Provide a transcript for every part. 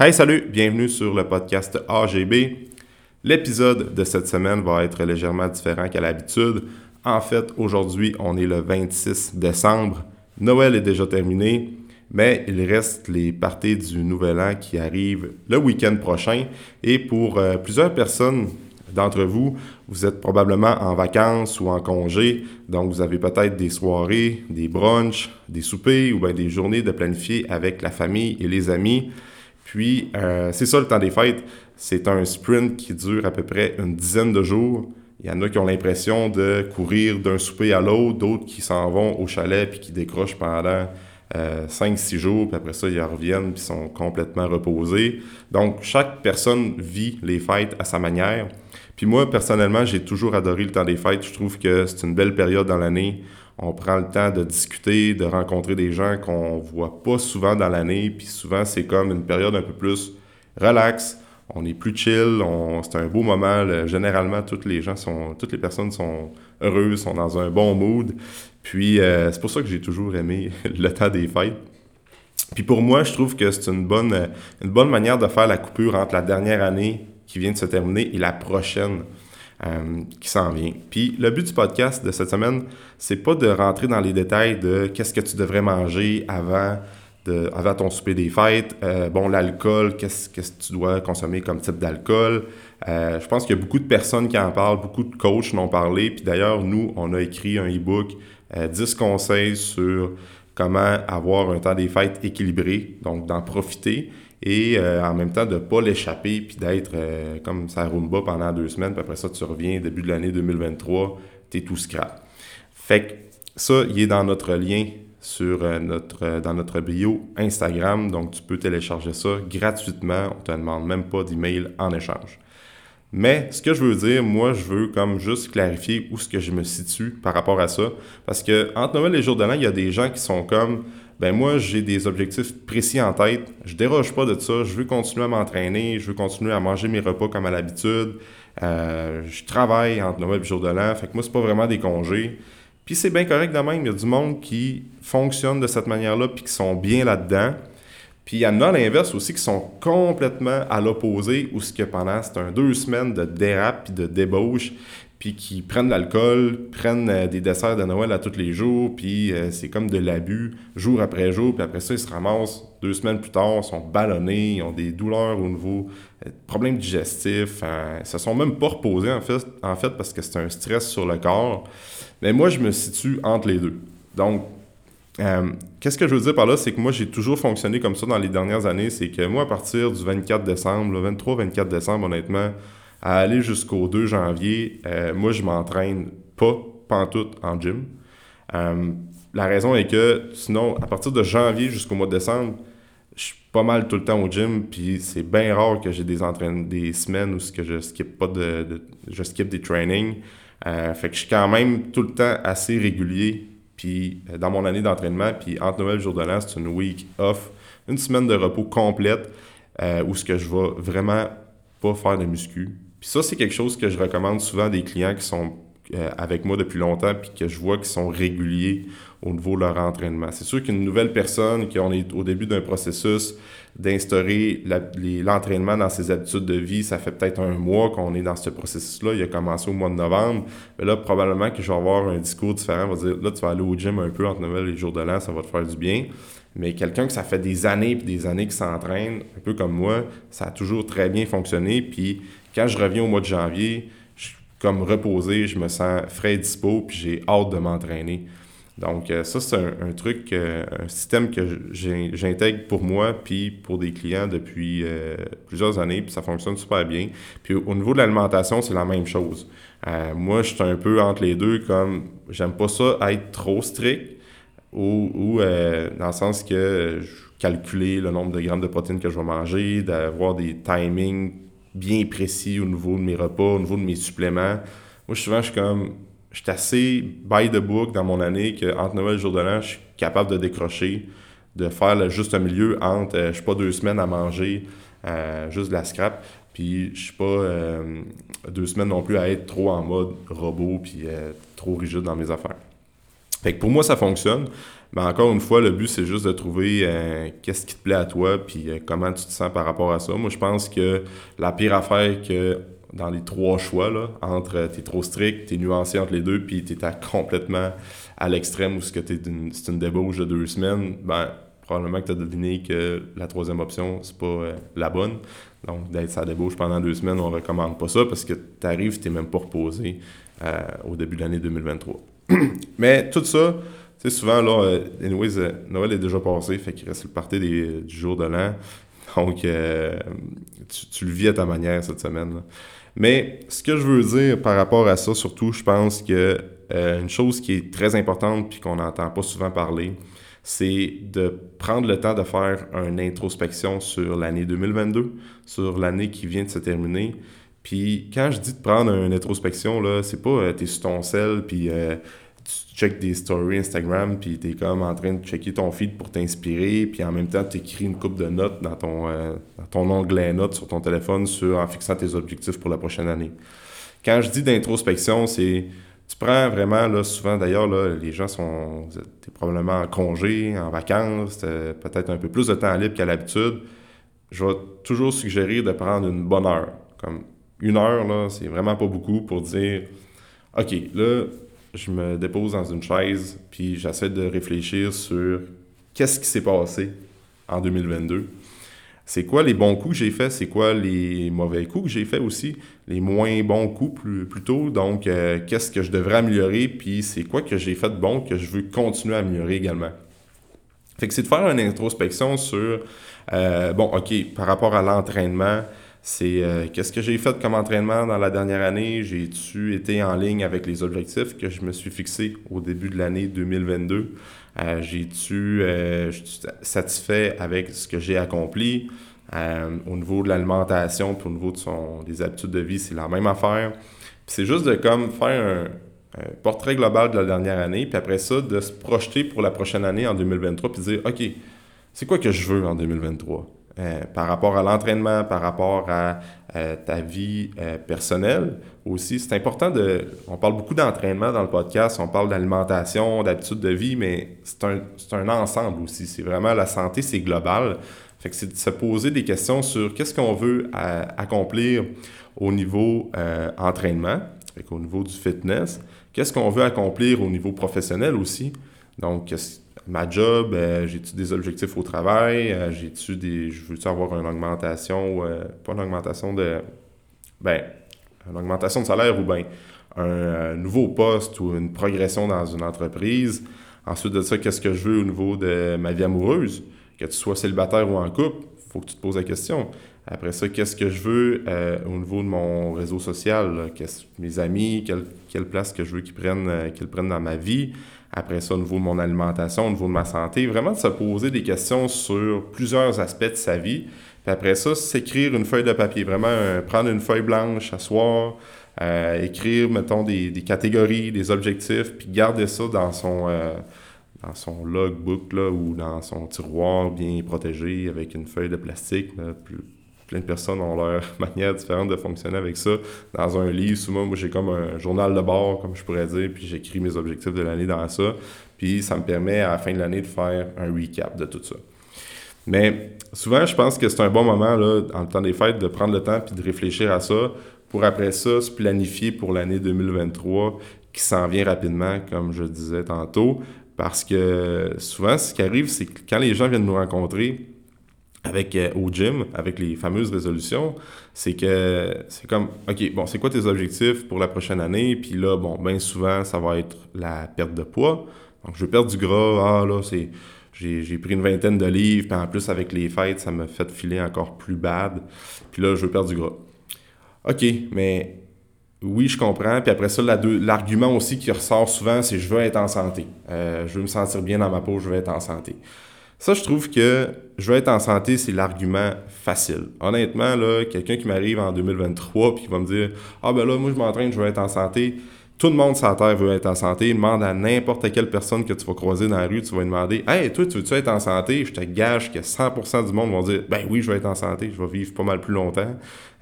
Hey, salut, bienvenue sur le podcast AGB. L'épisode de cette semaine va être légèrement différent qu'à l'habitude. En fait, aujourd'hui, on est le 26 décembre. Noël est déjà terminé, mais il reste les parties du Nouvel An qui arrivent le week-end prochain. Et pour euh, plusieurs personnes d'entre vous, vous êtes probablement en vacances ou en congé, donc vous avez peut-être des soirées, des brunchs, des soupers ou bien des journées de planifier avec la famille et les amis. Puis, euh, c'est ça le temps des fêtes. C'est un sprint qui dure à peu près une dizaine de jours. Il y en a qui ont l'impression de courir d'un souper à l'autre, d'autres qui s'en vont au chalet puis qui décrochent pendant euh, 5-6 jours, puis après ça, ils reviennent puis sont complètement reposés. Donc, chaque personne vit les fêtes à sa manière. Puis moi, personnellement, j'ai toujours adoré le temps des fêtes. Je trouve que c'est une belle période dans l'année on prend le temps de discuter, de rencontrer des gens qu'on voit pas souvent dans l'année, puis souvent c'est comme une période un peu plus relax, on est plus chill, c'est un beau moment. généralement, toutes les gens sont, toutes les personnes sont heureuses, sont dans un bon mood. Puis euh, c'est pour ça que j'ai toujours aimé le temps des fêtes. Puis pour moi, je trouve que c'est une bonne, une bonne manière de faire la coupure entre la dernière année qui vient de se terminer et la prochaine. Euh, qui s'en vient. Puis le but du podcast de cette semaine, c'est pas de rentrer dans les détails de qu'est-ce que tu devrais manger avant, de, avant ton souper des fêtes. Euh, bon, l'alcool, qu'est-ce que tu dois consommer comme type d'alcool? Euh, je pense qu'il y a beaucoup de personnes qui en parlent, beaucoup de coachs en ont parlé. Puis d'ailleurs, nous, on a écrit un e-book, 10 conseils sur comment avoir un temps des fêtes équilibré, donc d'en profiter et euh, en même temps de ne pas l'échapper puis d'être euh, comme ça rumba pendant deux semaines, puis après ça, tu reviens début de l'année 2023, tu es tout scrap. Fait que ça, il est dans notre lien sur euh, notre, dans notre bio Instagram, donc tu peux télécharger ça gratuitement, on ne te demande même pas d'email en échange. Mais ce que je veux dire, moi, je veux comme juste clarifier où ce que je me situe par rapport à ça. Parce que entre Noël et jour de l'an, il y a des gens qui sont comme ben moi, j'ai des objectifs précis en tête. Je déroge pas de ça. Je veux continuer à m'entraîner. Je veux continuer à manger mes repas comme à l'habitude. Euh, je travaille entre Noël et jour de l'an. Fait que moi, c'est pas vraiment des congés. Puis c'est bien correct de même. Il y a du monde qui fonctionne de cette manière-là puis qui sont bien là-dedans. Puis il y en a à l'inverse aussi qui sont complètement à l'opposé, où ce que pendant c'est un deux semaines de dérape puis de débauche, puis qui prennent de l'alcool, prennent euh, des desserts de Noël à tous les jours, puis euh, c'est comme de l'abus jour après jour, puis après ça, ils se ramassent deux semaines plus tard, sont ballonnés, ils ont des douleurs au niveau euh, problèmes digestifs, ils se sont même pas reposés en fait, en fait parce que c'est un stress sur le corps. Mais moi, je me situe entre les deux. Donc, qu'est-ce que je veux dire par là, c'est que moi, j'ai toujours fonctionné comme ça dans les dernières années, c'est que moi, à partir du 24 décembre, le 23-24 décembre, honnêtement, à aller jusqu'au 2 janvier, euh, moi, je m'entraîne pas pantoute en gym. Euh, la raison est que, sinon, à partir de janvier jusqu'au mois de décembre, je suis pas mal tout le temps au gym, puis c'est bien rare que j'ai des des semaines où que je skip pas de, je skip des trainings. Euh, fait que je suis quand même tout le temps assez régulier, puis dans mon année d'entraînement, puis entre Noël et jour de l'an, c'est une week off, une semaine de repos complète, où ce que je vais vraiment pas faire de muscu, puis ça, c'est quelque chose que je recommande souvent à des clients qui sont euh, avec moi depuis longtemps puis que je vois qu'ils sont réguliers au niveau de leur entraînement. C'est sûr qu'une nouvelle personne, qu'on est au début d'un processus d'instaurer l'entraînement dans ses habitudes de vie, ça fait peut-être un mois qu'on est dans ce processus-là, il a commencé au mois de novembre, mais là, probablement que je vais avoir un discours différent, on va dire, là, tu vas aller au gym un peu entre Noël et jour de l'an, ça va te faire du bien. Mais quelqu'un que ça fait des années et des années qui s'entraîne, un peu comme moi, ça a toujours très bien fonctionné, puis quand je reviens au mois de janvier, je suis comme reposé, je me sens frais et dispo, puis j'ai hâte de m'entraîner. Donc, euh, ça, c'est un, truc, euh, un système que j'intègre pour moi, puis pour des clients depuis euh, plusieurs années, puis ça fonctionne super bien. Puis au niveau de l'alimentation, c'est la même chose. moi, je suis un peu entre les deux, comme j'aime pas ça être trop strict, ou, dans le sens que je calculer le nombre de grammes de protéines que je vais manger, d'avoir des timings bien précis au niveau de mes repas, au niveau de mes suppléments. Moi, souvent, je suis comme, je suis assez by the book dans mon année qu'entre Noël et jour de l'an, je suis capable de décrocher, de faire le juste milieu entre, euh, je suis pas deux semaines à manger euh, juste de la scrap, puis je suis pas euh, deux semaines non plus à être trop en mode robot, puis trop rigide dans mes affaires. Fait que pour moi, ça fonctionne. Mais encore une fois, le but, c'est juste de trouver euh, qu'est-ce qui te plaît à toi, puis euh, comment tu te sens par rapport à ça. Moi, je pense que la pire affaire que dans les trois choix, là, entre euh, t'es trop strict, t'es nuancé entre les deux, puis t'es complètement à l'extrême où c'est une, une débauche de deux semaines, ben, probablement que tu as deviné que la troisième option, c'est pas la bonne. Donc, d'être sa débauche pendant deux semaines, on recommande pas ça parce que tu arrives, tu même pas reposé au début de l'année 2023. Mais tout ça, sais, souvent, là, euh, anyways, euh, Noël est déjà passé, fait qu'il reste le party des, du jour de l'an. Donc, euh, tu, le vis à ta manière cette semaine. Mais ce que je veux dire par rapport à ça, surtout, je pense que une chose qui est très importante puis qu'on n'entend pas souvent parler, c'est de prendre le temps de faire une introspection sur l'année 2022, sur l'année qui vient de se terminer. Puis quand je dis de prendre une introspection, là, c'est pas t'es sur ton sel, puis tu checkes des stories Instagram, puis tu es comme en train de checker ton feed pour t'inspirer, puis en même temps, tu écris une coupe de notes dans ton, euh, dans onglet notes sur ton téléphone sur, en fixant tes objectifs pour la prochaine année. Quand je dis d'introspection, c'est tu prends vraiment, là, souvent d'ailleurs, les gens sont es probablement en congé, en vacances, peut-être un peu plus de temps libre qu'à l'habitude. Je vais toujours suggérer de prendre une bonne heure. Comme une heure, là, c'est vraiment pas beaucoup pour dire OK, là, je me dépose dans une chaise, puis j'essaie de réfléchir sur qu'est-ce qui s'est passé en 2022. C'est quoi les bons coups que j'ai faits, c'est quoi les mauvais coups que j'ai faits aussi, les moins bons coups plutôt. Donc, euh, qu'est-ce que je devrais améliorer, puis c'est quoi que j'ai fait de bon que je veux continuer à améliorer également? Fait que c'est de faire une introspection sur, euh, bon, OK, par rapport à l'entraînement, c'est euh, qu'est-ce que j'ai fait comme entraînement dans la dernière année? J'ai-tu été en ligne avec les objectifs que je me suis fixés au début de l'année 2022? Euh, j'ai-tu euh, satisfait avec ce que j'ai accompli? au niveau de l'alimentation, puis au niveau de son, des habitudes de vie, c'est la même affaire. c'est juste de comme faire un, portrait global de la dernière année, puis après ça, de se projeter pour la prochaine année en 2023, puis dire, OK, c'est quoi que je veux en 2023? Euh, par rapport à l'entraînement, par rapport à euh, ta vie euh, personnelle aussi. C'est important de... On parle beaucoup d'entraînement dans le podcast, on parle d'alimentation, d'habitude de vie, mais c'est un, un, ensemble aussi. C'est vraiment la santé, c'est global. Fait que c'est de se poser des questions sur qu'est-ce qu'on veut accomplir au niveau entraînement, au niveau du fitness, qu'est-ce qu'on veut accomplir au niveau professionnel aussi? Donc, ma job, euh, j'ai-tu des objectifs au travail, euh, j'ai-tu des. Je veux-tu avoir une augmentation, euh, pas une augmentation de. Ben, une augmentation de salaire ou bien un nouveau poste ou une progression dans une entreprise? Ensuite de ça, qu'est-ce que je veux au niveau de ma vie amoureuse? Que tu sois célibataire ou en couple, faut que tu te poses la question. Après ça, qu'est-ce que je veux au niveau de mon réseau social? mes amis, quelle, quelle, place que je veux qu'ils prennent, qu'ils prennent dans ma vie? Après ça, au niveau de mon alimentation, au niveau de ma santé, vraiment de se poser des questions sur plusieurs aspects de sa vie. Puis après ça, s'écrire une feuille de papier, vraiment prendre une feuille blanche, asseoir, euh, écrire, mettons, des, catégories, des objectifs, puis garder ça dans son, euh, dans son logbook là, ou dans son tiroir bien protégé avec une feuille de plastique plus, plein de personnes ont leur manière différente de fonctionner avec ça. Dans un livre, souvent, moi, j'ai comme un journal de bord, comme je pourrais dire, puis j'écris mes objectifs de l'année dans ça. Puis ça me permet, à la fin de l'année, de faire un recap de tout ça. Mais souvent, je pense que c'est un bon moment, là, en le temps des fêtes, de prendre le temps puis de réfléchir à ça pour après ça se planifier pour l'année 2023 qui s'en vient rapidement, comme je disais tantôt. Parce que souvent, ce qui arrive, c'est que quand les gens viennent nous rencontrer, avec euh, au gym, avec les fameuses résolutions, c'est que c'est comme, OK, bon, c'est quoi tes objectifs pour la prochaine année? Puis là, bon, bien souvent, ça va être la perte de poids. Donc, je veux perdre du gras. Ah, là, c'est... J'ai pris une vingtaine de livres, puis en plus, avec les fêtes, ça m'a fait filer encore plus bad. Puis là, je veux perdre du gras. OK, mais oui, je comprends. Puis après ça, l'argument aussi qui ressort souvent, c'est je veux être en santé. Euh, je veux me sentir bien dans ma peau, je veux être en santé. Ça, je trouve que je veux être en santé, c'est l'argument facile. Honnêtement, là, quelqu'un qui m'arrive en 2023 puis qui va me dire Ah ben là, moi je m'entraîne, je veux être en santé. Tout le monde sur la Terre veut être en santé. Demande à n'importe quelle personne que tu vas croiser dans la rue, tu vas lui demander Hey, toi, tu veux-tu être en santé Je te gage que 100% du monde vont dire Ben oui, je veux être en santé, je vais vivre pas mal plus longtemps,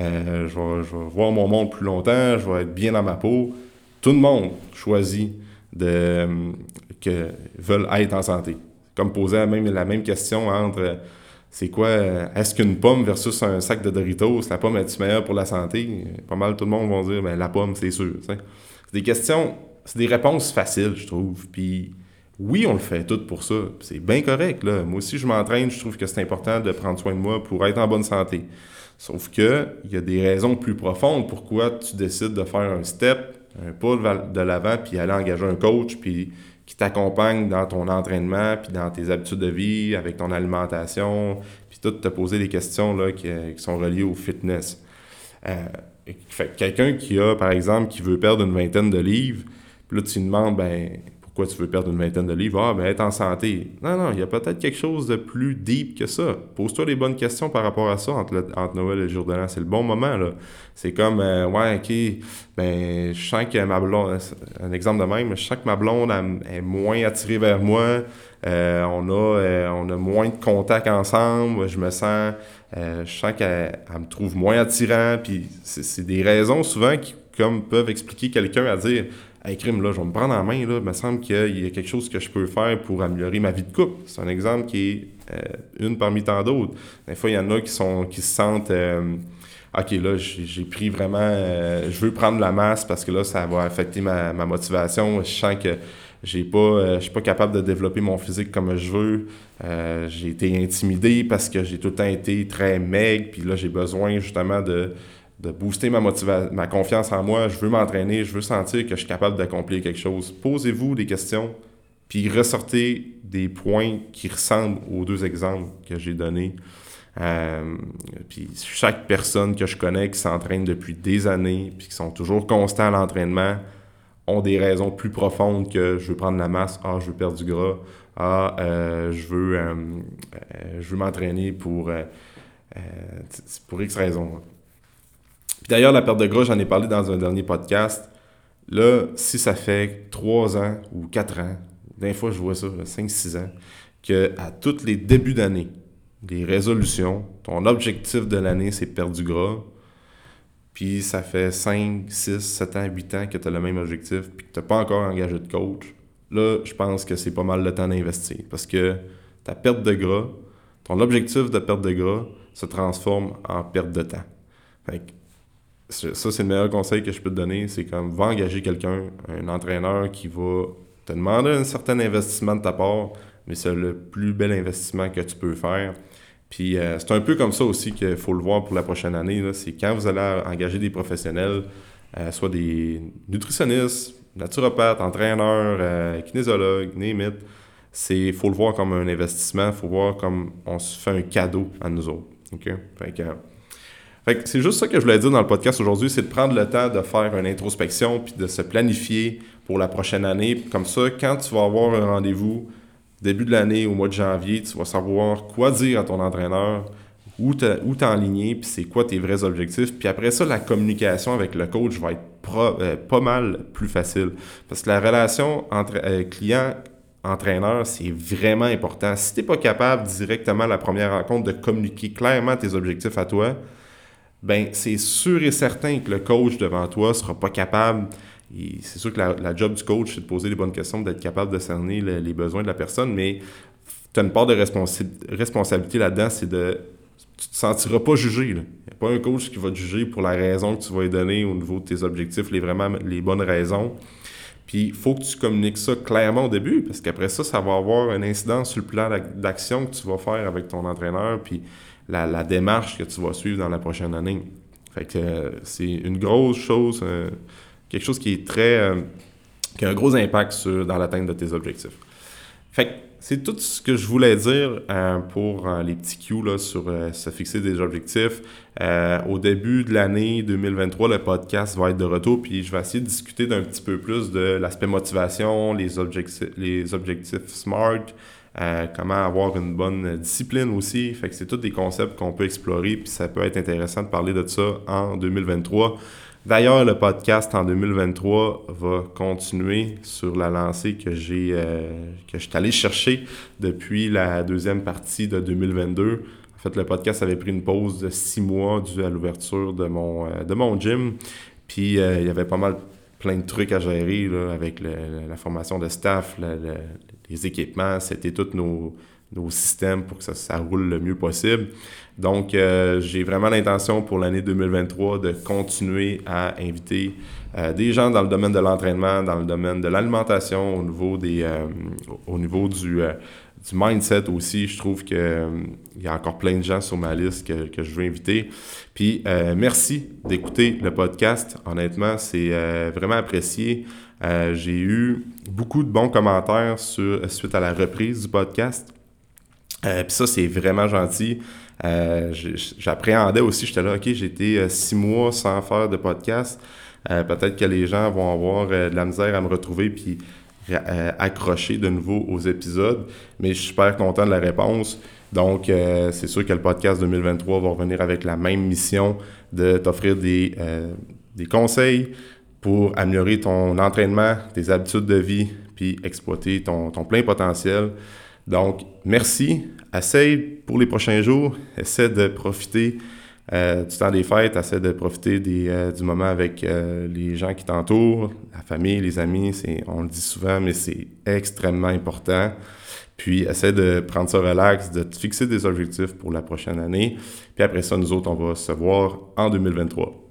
euh, je, vais, vais voir mon monde plus longtemps, je vais être bien dans ma peau. Tout le monde choisit de que veulent être en santé. Comme poser la même, la même question entre c'est quoi, est-ce qu'une pomme versus un sac de Doritos, la pomme est-tu meilleure pour la santé? Pas mal tout le monde va dire, ben, la pomme, c'est sûr. C'est des questions, c'est des réponses faciles, je trouve. Puis oui, on le fait tout pour ça. C'est bien correct. Là. Moi aussi, je m'entraîne, je trouve que c'est important de prendre soin de moi pour être en bonne santé. Sauf que il y a des raisons plus profondes pourquoi tu décides de faire un step, un pas de l'avant, puis aller engager un coach, qui t'accompagne dans ton entraînement, puis dans tes habitudes de vie, avec ton alimentation, puis tout te poser des questions là, qui, sont reliées au fitness. Euh, quelqu'un qui a, par exemple, qui veut perdre une vingtaine de livres, puis là, tu lui demandes, ben, pourquoi tu veux perdre une vingtaine de livres? Ah, ben être en santé. Non, non, il y a peut-être quelque chose de plus deep que ça. Pose-toi les bonnes questions par rapport à ça entre, Noël et le jour de l'an. C'est le bon moment, là. C'est comme, euh, ouais, OK, ben, je sens que ma blonde, un exemple de même, je sens que ma blonde est moins attirée vers moi. Euh, on, a, euh, on a moins de contacts ensemble. Je me sens, je sens qu'elle me trouve moins attirant. Puis c'est des raisons souvent qui comme peuvent expliquer quelqu'un à dire Hey, crime, là, je vais me prendre en main, là. Il me semble qu'il y a quelque chose que je peux faire pour améliorer ma vie de couple. C'est un exemple qui est euh, une parmi tant d'autres. Des fois, il y en a qui, sont, qui se sentent. Euh, OK, là, j'ai pris vraiment. Euh, je veux prendre la masse parce que là, ça va affecter ma, motivation. Je sens que j'ai pas, je suis pas capable de développer mon physique comme je veux. j'ai été intimidé parce que j'ai tout le temps été très maigre. Puis là, j'ai besoin justement de de booster ma ma confiance en moi. Je veux m'entraîner, je veux sentir que je suis capable d'accomplir quelque chose. Posez-vous des questions, puis ressortez des points qui ressemblent aux deux exemples que j'ai donnés. Euh, puis chaque personne que je connais qui s'entraîne depuis des années, puis qui sont toujours constants à l'entraînement, ont des raisons plus profondes que je veux prendre la masse, ah, je veux perdre du gras, ah, euh, je veux, euh, je veux m'entraîner pour, pour X raisons. D'ailleurs, la perte de gras, j'en ai parlé dans un dernier podcast. Là, si ça fait 3 ans ou 4 ans, des fois je vois ça, 5-6 ans, qu'à tous les débuts d'année, des résolutions, ton objectif de l'année, c'est perdre du gras, puis ça fait 5, 6, 7 ans, 8 ans que tu as le même objectif, puis que tu n'as pas encore engagé de coach, là, je pense que c'est pas mal le temps d'investir. Parce que ta perte de gras, ton objectif de perte de gras se transforme en perte de temps. Fait ça, c'est le meilleur conseil que je peux te donner. C'est comme, va engager quelqu'un, un entraîneur qui va te demander un certain investissement de ta part, mais c'est le plus bel investissement que tu peux faire. Puis euh, c'est un peu comme ça aussi qu'il faut le voir pour la prochaine année. C'est quand vous allez engager des professionnels, euh, soit des nutritionnistes, naturopathes, entraîneurs, euh, kinésiologues, name il faut le voir comme un investissement, il faut voir comme on se fait un cadeau à nous autres. OK? Fait que, c'est juste ça que je voulais dire dans le podcast aujourd'hui, c'est de prendre le temps de faire une introspection puis de se planifier pour la prochaine année. Comme ça, quand tu vas avoir un rendez-vous début de l'année, au mois de janvier, tu vas savoir quoi dire à ton entraîneur, où t'enligner, puis c'est quoi tes vrais objectifs. Puis après ça, la communication avec le coach va être euh, pas mal plus facile. Parce que la relation entre euh, client entraîneur, c'est vraiment important. Si tu n'es pas capable directement à la première rencontre de communiquer clairement tes objectifs à toi, ben c'est sûr et certain que le coach devant toi sera pas capable. C'est sûr que la, job du coach, c'est de poser les bonnes questions, d'être capable de cerner les besoins de la personne, mais tu as une part de responsabilité là-dedans, c'est de. Tu te sentiras pas jugé. Il n'y a pas un coach qui va te juger pour la raison que tu vas lui donner au niveau de tes objectifs, les, vraiment, les bonnes raisons. Puis il faut que tu communiques ça clairement au début, parce qu'après ça, ça va avoir un incident sur le plan d'action que tu vas faire avec ton entraîneur. Puis la, démarche que tu vas suivre dans la prochaine année. Fait euh, c'est une grosse chose, euh, quelque chose qui est très. Euh, qui a un gros impact sur, dans l'atteinte de tes objectifs. Fait c'est tout ce que je voulais dire pour les petits cues là, sur se fixer des objectifs. au début de l'année 2023, le podcast va être de retour, puis je vais essayer de discuter d'un petit peu plus de l'aspect motivation, les objectifs SMART, euh, comment avoir une bonne discipline aussi. Fait que c'est tous des concepts qu'on peut explorer, puis ça peut être intéressant de parler de ça en 2023. D'ailleurs, le podcast en 2023 va continuer sur la lancée que j'ai euh, que je suis allé chercher depuis la deuxième partie de 2022. En fait, le podcast avait pris une pause de six mois dû à l'ouverture de mon, euh, de mon gym. Puis il y avait pas mal plein de trucs à gérer avec la formation de staff, les équipements, c'était tous nos, nos, systèmes pour que ça, roule le mieux possible. Donc, euh, j'ai vraiment l'intention pour l'année 2023 de continuer à inviter euh, des gens dans le domaine de l'entraînement, dans le domaine de l'alimentation, au niveau des, euh, au niveau du, du mindset aussi. Je trouve qu'il il y a encore plein de gens sur ma liste que, que je veux inviter. Puis, merci d'écouter le podcast. Honnêtement, c'est vraiment apprécié. J'ai eu beaucoup de bons commentaires sur, suite à la reprise du podcast. Puis ça, c'est vraiment gentil. Euh, j'appréhendais aussi, j'étais là, OK, euh, six mois sans faire de podcast. Euh, peut-être que les gens vont avoir de la misère à me retrouver puis accrocher de nouveau aux épisodes. Mais je suis super content de la réponse. Donc, c'est sûr que le podcast 2023 va revenir avec la même mission de t'offrir des, des conseils pour améliorer ton entraînement, tes habitudes de vie, puis exploiter ton, ton plein potentiel. Donc, merci. Essaye pour les prochains jours, essaie de profiter euh, du temps des fêtes, essaie de profiter des, euh, du moment avec euh, les gens qui t'entourent, la famille, les amis. On le dit souvent, mais c'est extrêmement important. Puis, essaie de prendre ça relax, de te fixer des objectifs pour la prochaine année. Puis après ça, nous autres, on va se voir en 2023.